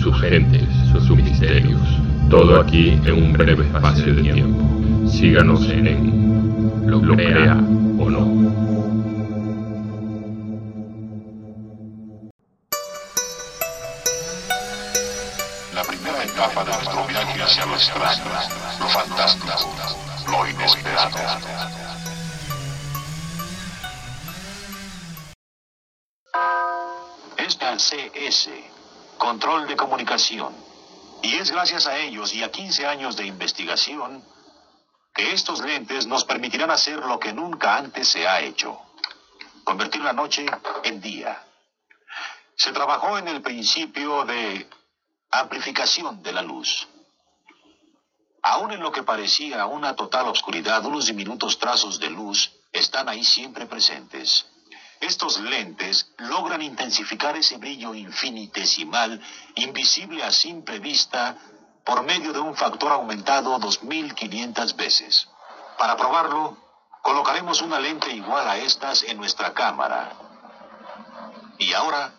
sus gentes, sus misterios. Todo aquí en un breve espacio de tiempo. Síganos en Lo Crea o No. La primera etapa de nuestro viaje hacia lo extraño, lo fantástico, lo inesperado. Es la CS, Control de Comunicación. Y es gracias a ellos y a 15 años de investigación que estos lentes nos permitirán hacer lo que nunca antes se ha hecho. Convertir la noche en día. Se trabajó en el principio de amplificación de la luz. Aún en lo que parecía una total oscuridad, unos diminutos trazos de luz están ahí siempre presentes. Estos lentes logran intensificar ese brillo infinitesimal, invisible a simple vista, por medio de un factor aumentado 2500 veces. Para probarlo, colocaremos una lente igual a estas en nuestra cámara. Y ahora,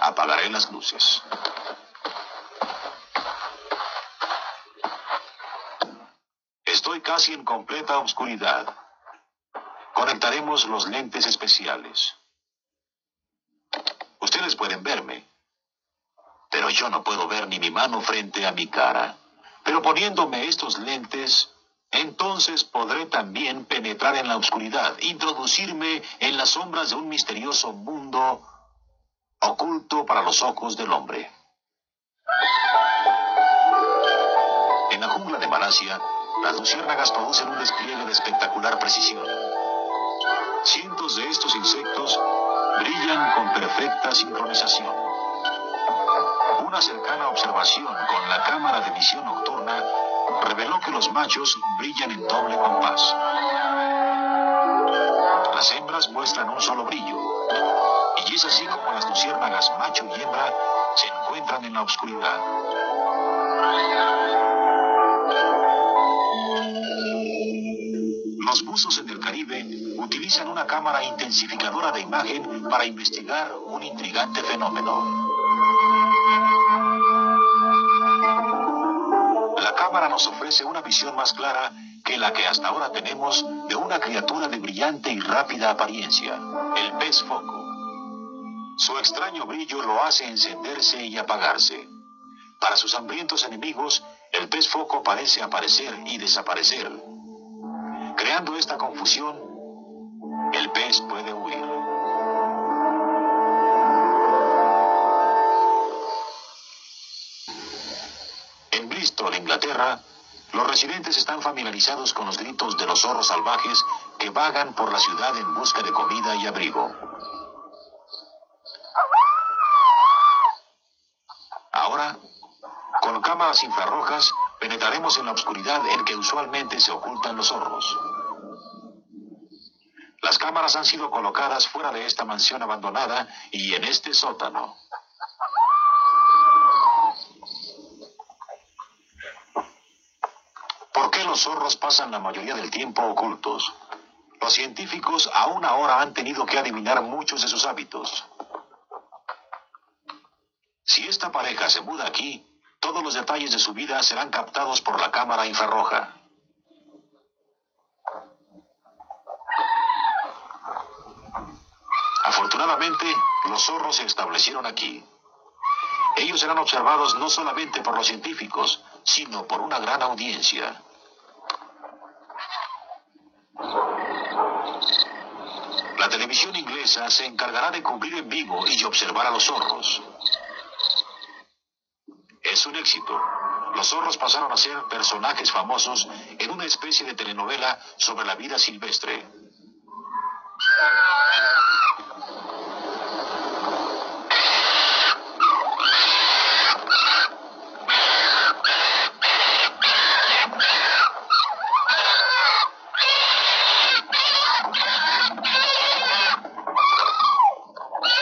apagaré las luces. Estoy casi en completa oscuridad. Conectaremos los lentes especiales. Ustedes pueden verme, pero yo no puedo ver ni mi mano frente a mi cara. Pero poniéndome estos lentes, entonces podré también penetrar en la oscuridad, introducirme en las sombras de un misterioso mundo oculto para los ojos del hombre. En la jungla de Malasia, las luciérnagas producen un despliegue de espectacular precisión. Cientos de estos insectos brillan con perfecta sincronización. Una cercana observación con la cámara de visión nocturna reveló que los machos brillan en doble compás. Las hembras muestran un solo brillo. Y es así como las luciérnagas macho y hembra se encuentran en la oscuridad. Utilizan una cámara intensificadora de imagen para investigar un intrigante fenómeno. La cámara nos ofrece una visión más clara que la que hasta ahora tenemos de una criatura de brillante y rápida apariencia, el pez foco. Su extraño brillo lo hace encenderse y apagarse. Para sus hambrientos enemigos, el pez foco parece aparecer y desaparecer. Creando esta confusión, el pez puede huir. En Bristol, Inglaterra, los residentes están familiarizados con los gritos de los zorros salvajes que vagan por la ciudad en busca de comida y abrigo. Ahora, con cámaras infrarrojas, penetraremos en la oscuridad en que usualmente se ocultan los zorros. Cámaras han sido colocadas fuera de esta mansión abandonada y en este sótano. ¿Por qué los zorros pasan la mayoría del tiempo ocultos? Los científicos aún ahora han tenido que adivinar muchos de sus hábitos. Si esta pareja se muda aquí, todos los detalles de su vida serán captados por la cámara infrarroja. Afortunadamente, los zorros se establecieron aquí. Ellos serán observados no solamente por los científicos, sino por una gran audiencia. La televisión inglesa se encargará de cubrir en vivo y observar a los zorros. Es un éxito. Los zorros pasaron a ser personajes famosos en una especie de telenovela sobre la vida silvestre.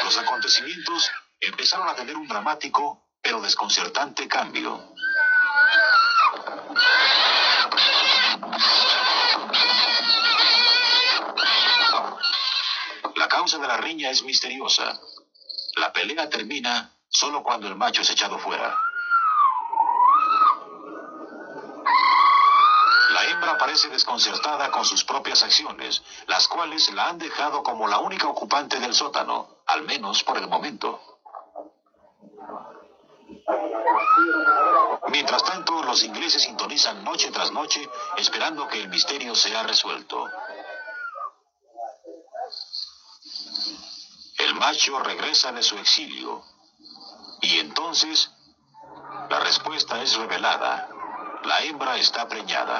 Los acontecimientos empezaron a tener un dramático pero desconcertante cambio. La causa de la riña es misteriosa. La pelea termina solo cuando el macho es echado fuera. La hembra parece desconcertada con sus propias acciones, las cuales la han dejado como la única ocupante del sótano, al menos por el momento. Los ingleses sintonizan noche tras noche esperando que el misterio sea resuelto. El macho regresa de su exilio y entonces la respuesta es revelada. La hembra está preñada.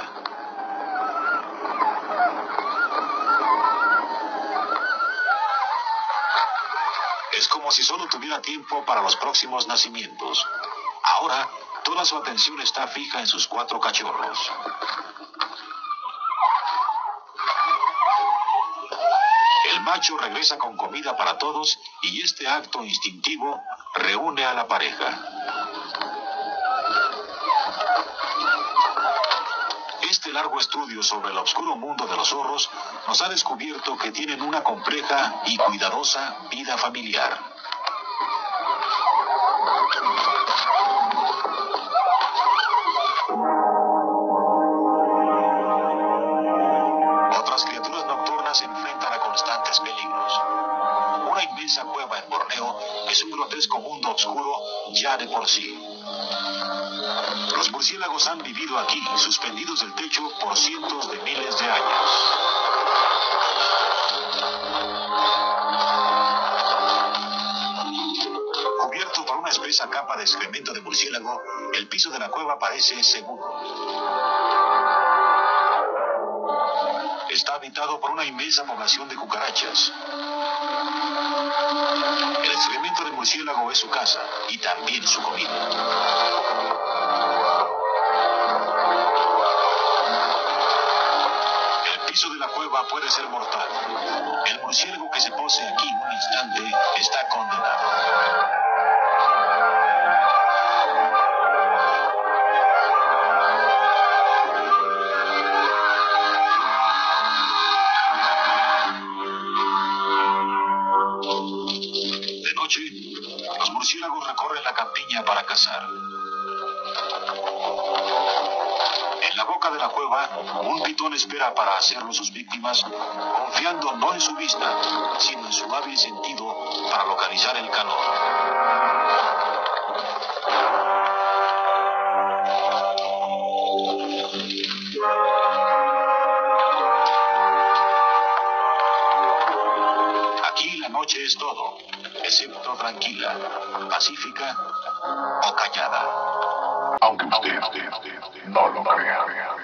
Es como si solo tuviera tiempo para los próximos nacimientos. Ahora Toda su atención está fija en sus cuatro cachorros. El macho regresa con comida para todos y este acto instintivo reúne a la pareja. Este largo estudio sobre el oscuro mundo de los zorros nos ha descubierto que tienen una compleja y cuidadosa vida familiar. Oscuro ya de por sí. Los murciélagos han vivido aquí, suspendidos del techo, por cientos de miles de años. Cubierto por una espesa capa de excremento de murciélago, el piso de la cueva parece seguro. Está habitado por una inmensa población de cucarachas. El excremento de murciélago es su casa y también su comida. El piso de la cueva puede ser mortal. El murciélago que se pose aquí en un instante está condenado. Para cazar. En la boca de la cueva, un pitón espera para hacerlo sus víctimas, confiando no en su vista, sino en su hábil sentido para localizar el calor. Aquí la noche es todo excepto tranquila, pacífica o callada. Aunque usted no lo crea.